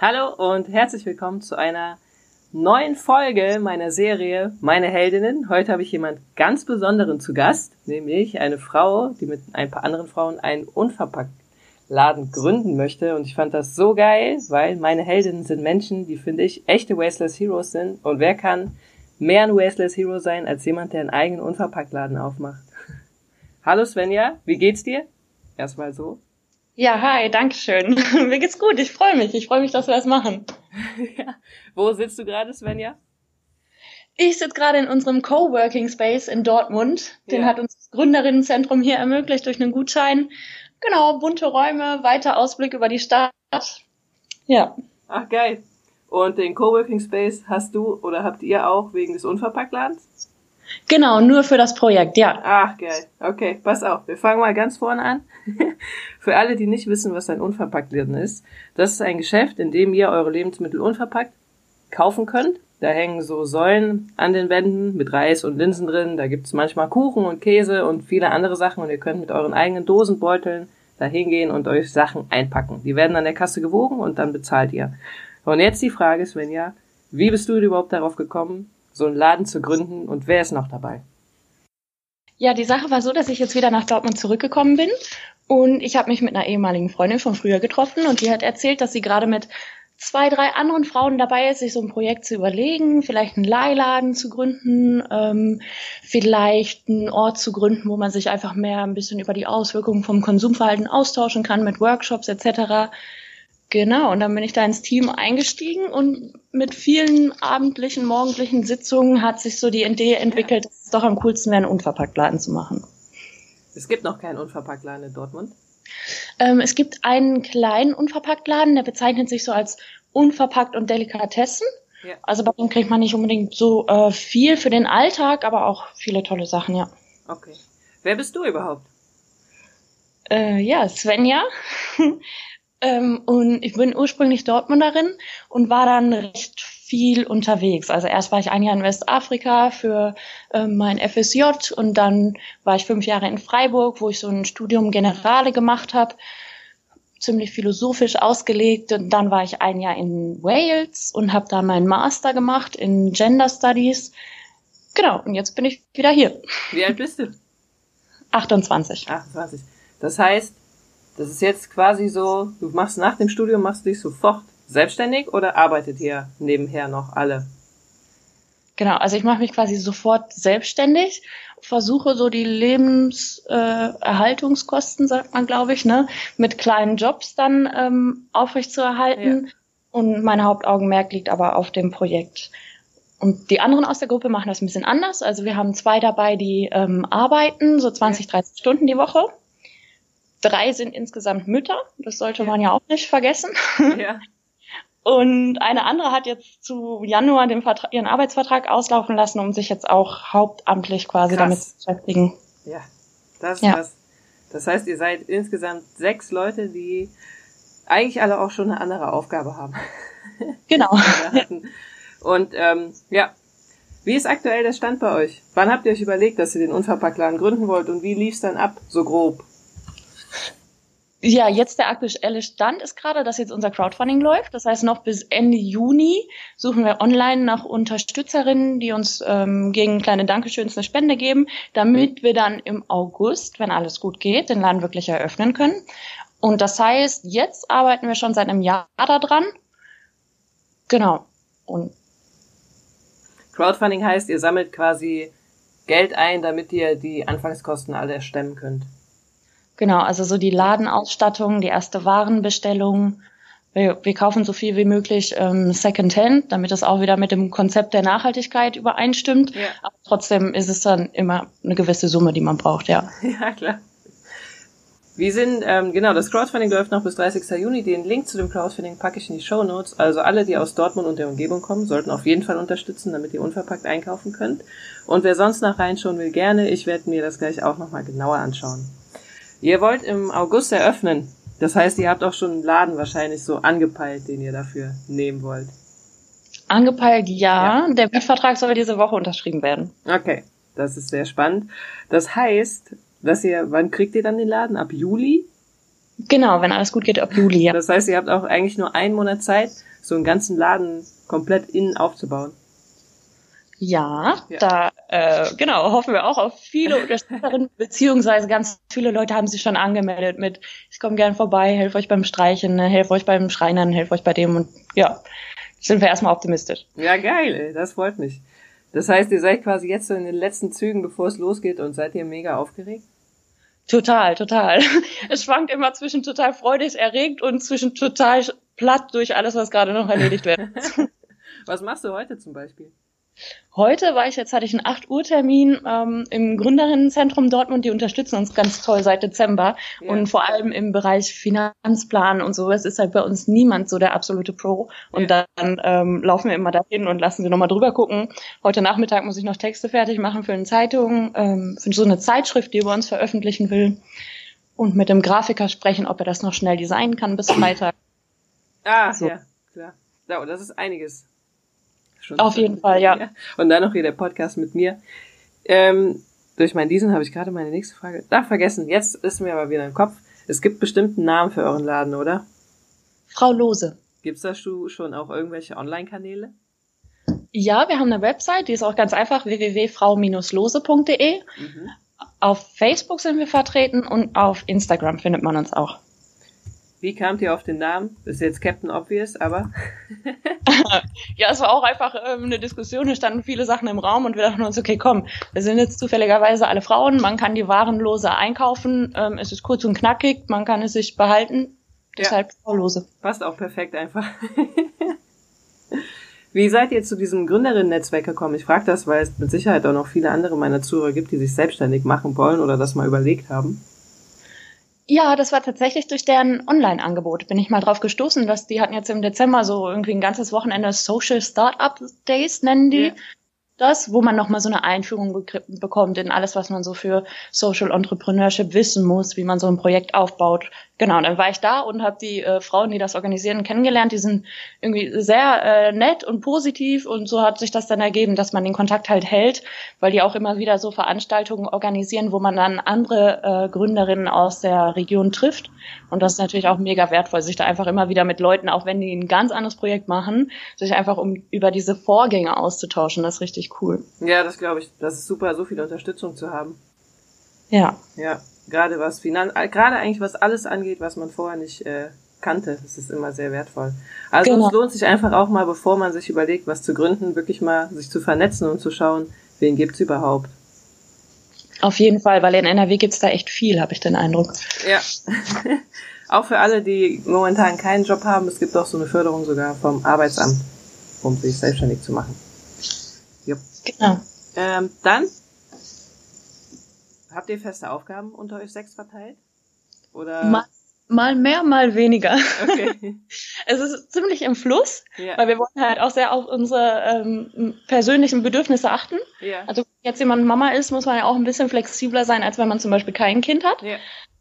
Hallo und herzlich willkommen zu einer neuen Folge meiner Serie Meine Heldinnen. Heute habe ich jemand ganz Besonderen zu Gast, nämlich eine Frau, die mit ein paar anderen Frauen einen Unverpackt-Laden gründen möchte. Und ich fand das so geil, weil meine Heldinnen sind Menschen, die finde ich echte Wasteless Heroes sind. Und wer kann mehr ein Wasteless Hero sein als jemand, der einen eigenen Unverpackt-Laden aufmacht? Hallo Svenja, wie geht's dir? Erstmal so. Ja, hi, danke schön. Mir geht's gut, ich freue mich. Ich freue mich, dass wir das machen. ja. Wo sitzt du gerade, Svenja? Ich sitze gerade in unserem Coworking Space in Dortmund. Den ja. hat uns das Gründerinnenzentrum hier ermöglicht durch einen Gutschein. Genau, bunte Räume, weiter Ausblick über die Stadt. Ja. Ach, geil. Und den Coworking Space hast du oder habt ihr auch wegen des Unverpacktladens? Genau, nur für das Projekt, ja. Ach, geil. Okay, pass auf. Wir fangen mal ganz vorne an. für alle, die nicht wissen, was ein Unverpacktladen ist. Das ist ein Geschäft, in dem ihr eure Lebensmittel unverpackt kaufen könnt. Da hängen so Säulen an den Wänden mit Reis und Linsen drin. Da gibt's manchmal Kuchen und Käse und viele andere Sachen. Und ihr könnt mit euren eigenen Dosenbeuteln da hingehen und euch Sachen einpacken. Die werden an der Kasse gewogen und dann bezahlt ihr. Und jetzt die Frage, Svenja, wie bist du überhaupt darauf gekommen, so einen Laden zu gründen und wer ist noch dabei? Ja, die Sache war so, dass ich jetzt wieder nach Dortmund zurückgekommen bin und ich habe mich mit einer ehemaligen Freundin von früher getroffen und die hat erzählt, dass sie gerade mit zwei, drei anderen Frauen dabei ist, sich so ein Projekt zu überlegen, vielleicht einen Leihladen zu gründen, ähm, vielleicht einen Ort zu gründen, wo man sich einfach mehr ein bisschen über die Auswirkungen vom Konsumverhalten austauschen kann mit Workshops etc. Genau, und dann bin ich da ins Team eingestiegen und mit vielen abendlichen, morgendlichen Sitzungen hat sich so die Idee entwickelt, dass es doch am coolsten wäre, einen Unverpacktladen zu machen. Es gibt noch keinen Unverpacktladen in Dortmund? Ähm, es gibt einen kleinen Unverpacktladen, der bezeichnet sich so als Unverpackt und Delikatessen. Ja. Also bei dem kriegt man nicht unbedingt so äh, viel für den Alltag, aber auch viele tolle Sachen, ja. Okay. Wer bist du überhaupt? Äh, ja, Svenja. Ähm, und ich bin ursprünglich Dortmunderin und war dann recht viel unterwegs. Also erst war ich ein Jahr in Westafrika für ähm, mein FSJ und dann war ich fünf Jahre in Freiburg, wo ich so ein Studium Generale gemacht habe, ziemlich philosophisch ausgelegt. Und dann war ich ein Jahr in Wales und habe da meinen Master gemacht in Gender Studies. Genau, und jetzt bin ich wieder hier. Wie alt bist du? 28. 28. Das heißt, das ist jetzt quasi so, du machst nach dem Studium, machst du dich sofort selbstständig oder arbeitet ihr nebenher noch alle? Genau, also ich mache mich quasi sofort selbstständig, versuche so die Lebenserhaltungskosten, äh, sagt man, glaube ich, ne, mit kleinen Jobs dann ähm, aufrechtzuerhalten. Ja. Und mein Hauptaugenmerk liegt aber auf dem Projekt. Und die anderen aus der Gruppe machen das ein bisschen anders. Also wir haben zwei dabei, die ähm, arbeiten, so 20, 30 Stunden die Woche. Drei sind insgesamt Mütter, das sollte ja. man ja auch nicht vergessen. Ja. Und eine andere hat jetzt zu Januar den Vertrag, ihren Arbeitsvertrag auslaufen lassen, um sich jetzt auch hauptamtlich quasi krass. damit zu beschäftigen. Ja, das ist ja. was. Das heißt, ihr seid insgesamt sechs Leute, die eigentlich alle auch schon eine andere Aufgabe haben. Genau. Und ähm, ja, wie ist aktuell der Stand bei euch? Wann habt ihr euch überlegt, dass ihr den Unverpacktladen gründen wollt und wie lief's dann ab, so grob? Ja, jetzt der aktuelle Stand ist gerade, dass jetzt unser Crowdfunding läuft. Das heißt, noch bis Ende Juni suchen wir online nach Unterstützerinnen, die uns ähm, gegen kleine Dankeschöns eine Spende geben, damit wir dann im August, wenn alles gut geht, den Laden wirklich eröffnen können. Und das heißt, jetzt arbeiten wir schon seit einem Jahr daran. Genau. Und Crowdfunding heißt, ihr sammelt quasi Geld ein, damit ihr die Anfangskosten alle stemmen könnt. Genau, also so die Ladenausstattung, die erste Warenbestellung. Wir, wir kaufen so viel wie möglich ähm, Secondhand, damit es auch wieder mit dem Konzept der Nachhaltigkeit übereinstimmt. Ja. Aber trotzdem ist es dann immer eine gewisse Summe, die man braucht, ja. Ja, klar. Wir sind, ähm, genau, das Crowdfunding läuft noch bis 30. Juni. Den Link zu dem Crowdfunding packe ich in die Show Notes. Also alle, die aus Dortmund und der Umgebung kommen, sollten auf jeden Fall unterstützen, damit ihr unverpackt einkaufen könnt. Und wer sonst noch reinschauen will, gerne. Ich werde mir das gleich auch nochmal genauer anschauen. Ihr wollt im August eröffnen. Das heißt, ihr habt auch schon einen Laden wahrscheinlich so angepeilt, den ihr dafür nehmen wollt. Angepeilt, ja. ja. Der Mietvertrag soll diese Woche unterschrieben werden. Okay, das ist sehr spannend. Das heißt, dass ihr, wann kriegt ihr dann den Laden? Ab Juli? Genau, wenn alles gut geht, ab Juli, ja. Das heißt, ihr habt auch eigentlich nur einen Monat Zeit, so einen ganzen Laden komplett innen aufzubauen. Ja, ja, da äh, genau hoffen wir auch auf viele Unterstützerinnen beziehungsweise ganz viele Leute haben sich schon angemeldet mit ich komme gern vorbei, helfe euch beim Streichen, helfe euch beim Schreinern, helfe euch bei dem und ja, sind wir erstmal optimistisch. Ja geil, ey, das freut mich. Das heißt, ihr seid quasi jetzt so in den letzten Zügen, bevor es losgeht und seid ihr mega aufgeregt? Total, total. Es schwankt immer zwischen total freudig erregt und zwischen total platt durch alles, was gerade noch erledigt wird. was machst du heute zum Beispiel? Heute war ich jetzt hatte ich einen 8 Uhr Termin ähm, im Gründerinnenzentrum Dortmund. Die unterstützen uns ganz toll seit Dezember ja. und vor allem im Bereich Finanzplan und so. Es ist halt bei uns niemand so der absolute Pro. Und ja. dann ähm, laufen wir immer dahin und lassen sie nochmal drüber gucken. Heute Nachmittag muss ich noch Texte fertig machen für eine Zeitung, ähm, für so eine Zeitschrift, die über uns veröffentlichen will. Und mit dem Grafiker sprechen, ob er das noch schnell designen kann bis Freitag. Ah, so. ja, klar. Ja, das ist einiges. Schon Auf jeden Fall, ja. Und dann noch hier der Podcast mit mir. Ähm, durch meinen Diesen habe ich gerade meine nächste Frage. Da vergessen. Jetzt ist mir aber wieder im Kopf. Es gibt bestimmt einen Namen für euren Laden, oder? Frau Lose. Gibt's da schon auch irgendwelche Online-Kanäle? Ja, wir haben eine Website, die ist auch ganz einfach, www.frau-lose.de. Mhm. Auf Facebook sind wir vertreten und auf Instagram findet man uns auch. Wie kamt ihr auf den Namen? Das ist jetzt Captain Obvious, aber. ja, es war auch einfach ähm, eine Diskussion. Es standen viele Sachen im Raum und wir dachten uns, okay, komm, wir sind jetzt zufälligerweise alle Frauen. Man kann die Waren lose einkaufen. Ähm, es ist kurz und knackig. Man kann es sich behalten. Deshalb ja. lose. Passt auch perfekt einfach. Wie seid ihr zu diesem Gründerinnen-Netzwerk gekommen? Ich frage das, weil es mit Sicherheit auch noch viele andere meiner Zuhörer gibt, die sich selbstständig machen wollen oder das mal überlegt haben. Ja, das war tatsächlich durch deren Online-Angebot. Bin ich mal drauf gestoßen, dass die hatten jetzt im Dezember so irgendwie ein ganzes Wochenende Social Startup Days, nennen die. Ja das, wo man nochmal so eine Einführung bekommt in alles, was man so für Social Entrepreneurship wissen muss, wie man so ein Projekt aufbaut. Genau, dann war ich da und habe die äh, Frauen, die das organisieren, kennengelernt. Die sind irgendwie sehr äh, nett und positiv und so hat sich das dann ergeben, dass man den Kontakt halt hält, weil die auch immer wieder so Veranstaltungen organisieren, wo man dann andere äh, Gründerinnen aus der Region trifft. Und das ist natürlich auch mega wertvoll, sich da einfach immer wieder mit Leuten, auch wenn die ein ganz anderes Projekt machen, sich einfach um über diese Vorgänge auszutauschen. Das ist richtig richtig cool. Ja, das glaube ich. Das ist super, so viel Unterstützung zu haben. Ja. Ja, gerade was Finan gerade eigentlich was alles angeht, was man vorher nicht äh, kannte, das ist immer sehr wertvoll. Also genau. es lohnt sich einfach auch mal, bevor man sich überlegt, was zu gründen, wirklich mal sich zu vernetzen und zu schauen, wen gibt's überhaupt. Auf jeden Fall, weil in NRW gibt's da echt viel, habe ich den Eindruck. Ja. auch für alle, die momentan keinen Job haben, es gibt auch so eine Förderung sogar vom Arbeitsamt, um sich selbstständig zu machen. Genau. Ähm, dann habt ihr feste Aufgaben unter euch sechs verteilt? Oder? Mal, mal mehr, mal weniger. Okay. es ist ziemlich im Fluss, ja. weil wir wollen halt auch sehr auf unsere ähm, persönlichen Bedürfnisse achten. Ja. Also wenn jetzt jemand Mama ist, muss man ja auch ein bisschen flexibler sein, als wenn man zum Beispiel kein Kind hat. Ja.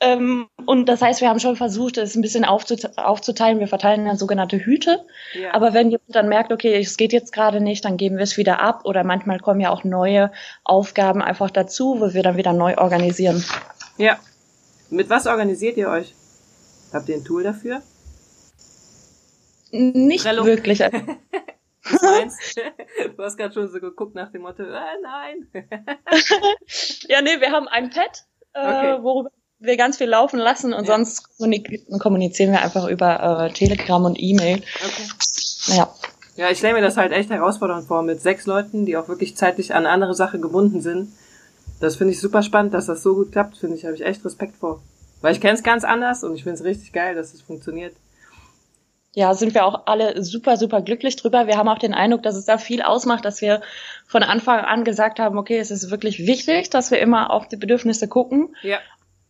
Ähm, und das heißt, wir haben schon versucht, es ein bisschen aufzuteilen. Wir verteilen dann sogenannte Hüte. Ja. Aber wenn jemand dann merkt, okay, es geht jetzt gerade nicht, dann geben wir es wieder ab. Oder manchmal kommen ja auch neue Aufgaben einfach dazu, wo wir dann wieder neu organisieren. Ja. Mit was organisiert ihr euch? Habt ihr ein Tool dafür? Nicht Trello. wirklich. Du? hast gerade schon so geguckt nach dem Motto, äh, nein. ja, nee, wir haben ein Pad, äh, okay. worüber wir ganz viel laufen lassen und ja. sonst kommunizieren wir einfach über äh, Telegram und E-Mail. Okay. Ja. Ja, ich stelle mir das halt echt herausfordernd vor, mit sechs Leuten, die auch wirklich zeitlich an andere Sache gebunden sind. Das finde ich super spannend, dass das so gut klappt, finde ich, habe ich echt Respekt vor. Weil ich kenne es ganz anders und ich finde es richtig geil, dass es funktioniert. Ja, sind wir auch alle super, super glücklich drüber. Wir haben auch den Eindruck, dass es da viel ausmacht, dass wir von Anfang an gesagt haben, okay, es ist wirklich wichtig, dass wir immer auf die Bedürfnisse gucken. Ja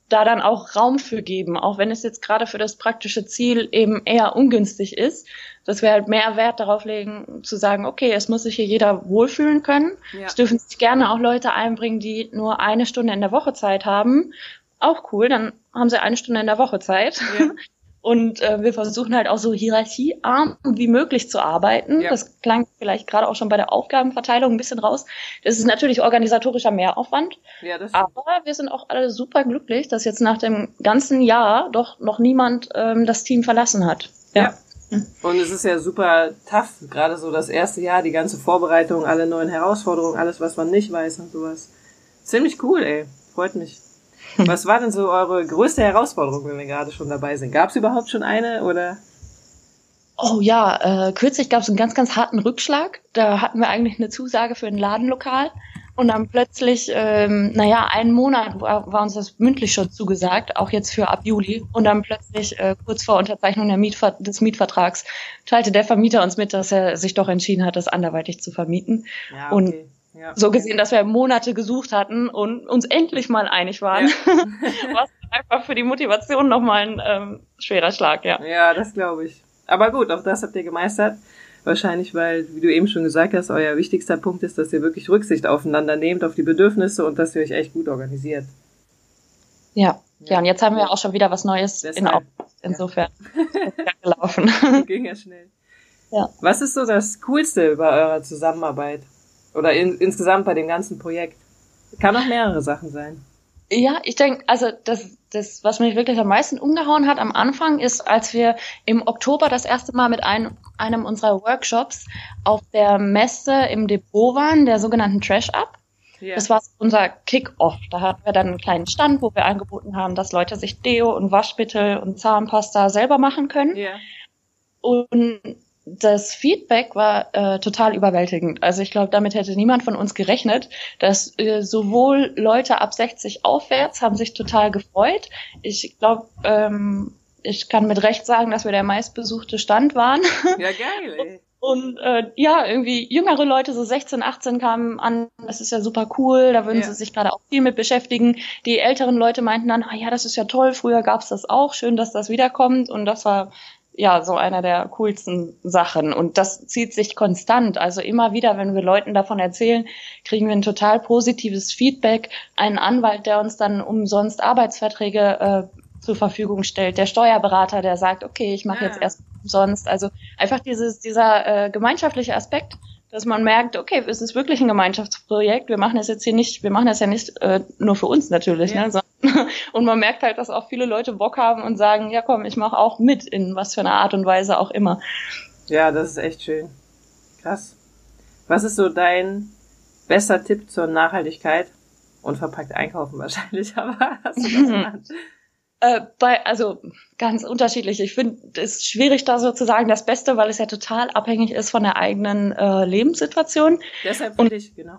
da dann auch Raum für geben, auch wenn es jetzt gerade für das praktische Ziel eben eher ungünstig ist, dass wir halt mehr Wert darauf legen, zu sagen, okay, es muss sich hier jeder wohlfühlen können. Ja. Es dürfen sich gerne auch Leute einbringen, die nur eine Stunde in der Woche Zeit haben. Auch cool, dann haben sie eine Stunde in der Woche Zeit. Ja. Und äh, wir versuchen halt auch so hierarchiearm wie möglich zu arbeiten. Ja. Das klang vielleicht gerade auch schon bei der Aufgabenverteilung ein bisschen raus. Das ist natürlich organisatorischer Mehraufwand. Ja, das aber wir sind auch alle super glücklich, dass jetzt nach dem ganzen Jahr doch noch niemand ähm, das Team verlassen hat. Ja. ja. Und es ist ja super tough, gerade so das erste Jahr, die ganze Vorbereitung, alle neuen Herausforderungen, alles, was man nicht weiß und sowas. Ziemlich cool, ey. Freut mich. Was war denn so eure größte Herausforderung, wenn wir gerade schon dabei sind? Gab es überhaupt schon eine oder? Oh ja, äh, kürzlich gab es einen ganz, ganz harten Rückschlag. Da hatten wir eigentlich eine Zusage für ein Ladenlokal und dann plötzlich, ähm, naja, einen Monat war, war uns das mündlich schon zugesagt, auch jetzt für ab Juli. Und dann plötzlich, äh, kurz vor Unterzeichnung Mietver des Mietvertrags, teilte der Vermieter uns mit, dass er sich doch entschieden hat, das anderweitig zu vermieten. Ja, okay. Und ja, so gesehen, dass wir Monate gesucht hatten und uns endlich mal einig waren. Ja. Was einfach für die Motivation nochmal ein ähm, schwerer Schlag, ja. Ja, das glaube ich. Aber gut, auch das habt ihr gemeistert. Wahrscheinlich, weil, wie du eben schon gesagt hast, euer wichtigster Punkt ist, dass ihr wirklich Rücksicht aufeinander nehmt, auf die Bedürfnisse und dass ihr euch echt gut organisiert. Ja, ja, ja und jetzt haben wir auch schon wieder was Neues Deshalb. in Augen. Insofern ja. gelaufen. Ging ja schnell. Ja. Was ist so das Coolste bei eurer Zusammenarbeit? Oder in, insgesamt bei dem ganzen Projekt? Kann auch mehrere Sachen sein. Ja, ich denke, also das, das, was mich wirklich am meisten umgehauen hat am Anfang, ist, als wir im Oktober das erste Mal mit ein, einem unserer Workshops auf der Messe im Depot waren, der sogenannten Trash Up. Yeah. Das war unser Kick-Off. Da hatten wir dann einen kleinen Stand, wo wir angeboten haben, dass Leute sich Deo und Waschmittel und Zahnpasta selber machen können. Yeah. Und das Feedback war äh, total überwältigend. Also ich glaube, damit hätte niemand von uns gerechnet, dass äh, sowohl Leute ab 60 aufwärts haben sich total gefreut. Ich glaube, ähm, ich kann mit Recht sagen, dass wir der meistbesuchte Stand waren. Ja, geil. Ey. Und äh, ja, irgendwie jüngere Leute, so 16, 18 kamen an, das ist ja super cool, da würden ja. sie sich gerade auch viel mit beschäftigen. Die älteren Leute meinten dann, ah ja, das ist ja toll, früher gab's das auch, schön, dass das wiederkommt. Und das war ja so einer der coolsten Sachen. Und das zieht sich konstant. Also immer wieder, wenn wir Leuten davon erzählen, kriegen wir ein total positives Feedback. Ein Anwalt, der uns dann umsonst Arbeitsverträge äh, zur Verfügung stellt, der Steuerberater, der sagt, okay, ich mache ja. jetzt erst umsonst. Also einfach dieses, dieser äh, gemeinschaftliche Aspekt, dass man merkt, okay, es ist wirklich ein Gemeinschaftsprojekt. Wir machen das jetzt hier nicht, wir machen das ja nicht äh, nur für uns natürlich, ja. ne, sondern, und man merkt halt, dass auch viele Leute Bock haben und sagen, ja komm, ich mache auch mit in was für einer Art und Weise auch immer. Ja, das ist echt schön. Krass. Was ist so dein bester Tipp zur Nachhaltigkeit? Unverpackt einkaufen wahrscheinlich, aber hast du das Äh, bei, also ganz unterschiedlich. Ich finde es schwierig, da sozusagen das Beste, weil es ja total abhängig ist von der eigenen äh, Lebenssituation. Deshalb finde ich, genau.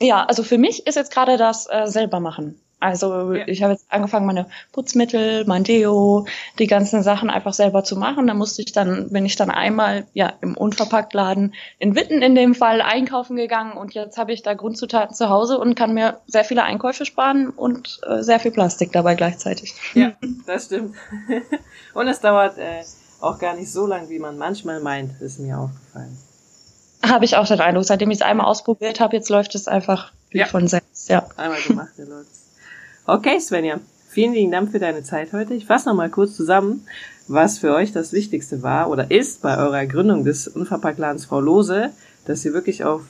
Ja, also für mich ist jetzt gerade das äh, selber machen. Also ja. ich habe jetzt angefangen, meine Putzmittel, mein Deo, die ganzen Sachen einfach selber zu machen. Da musste ich dann, bin ich dann einmal ja im Unverpacktladen in Witten in dem Fall einkaufen gegangen und jetzt habe ich da Grundzutaten zu Hause und kann mir sehr viele Einkäufe sparen und äh, sehr viel Plastik dabei gleichzeitig. Ja, das stimmt. und es dauert äh, auch gar nicht so lang, wie man manchmal meint, ist mir aufgefallen. Habe ich auch den Eindruck. Seitdem ich es einmal ausprobiert habe, jetzt läuft es einfach wie ja. von selbst. Ja. Einmal gemacht, der läuft. Okay, Svenja, vielen lieben Dank für deine Zeit heute. Ich fasse nochmal kurz zusammen, was für euch das Wichtigste war oder ist bei eurer Gründung des Unverpacktladens Frau Lose, dass ihr wirklich auf,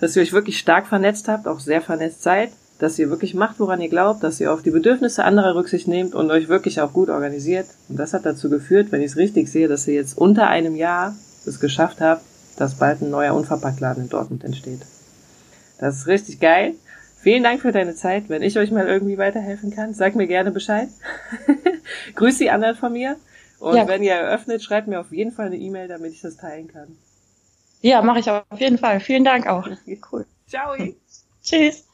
dass ihr euch wirklich stark vernetzt habt, auch sehr vernetzt seid, dass ihr wirklich macht, woran ihr glaubt, dass ihr auf die Bedürfnisse anderer Rücksicht nehmt und euch wirklich auch gut organisiert. Und das hat dazu geführt, wenn ich es richtig sehe, dass ihr jetzt unter einem Jahr es geschafft habt, dass bald ein neuer Unverpacktladen in Dortmund entsteht. Das ist richtig geil. Vielen Dank für deine Zeit. Wenn ich euch mal irgendwie weiterhelfen kann, sag mir gerne Bescheid. Grüß die anderen von mir. Und ja. wenn ihr eröffnet, schreibt mir auf jeden Fall eine E-Mail, damit ich das teilen kann. Ja, mache ich auf jeden Fall. Vielen Dank auch. Cool. Ciao. Tschüss.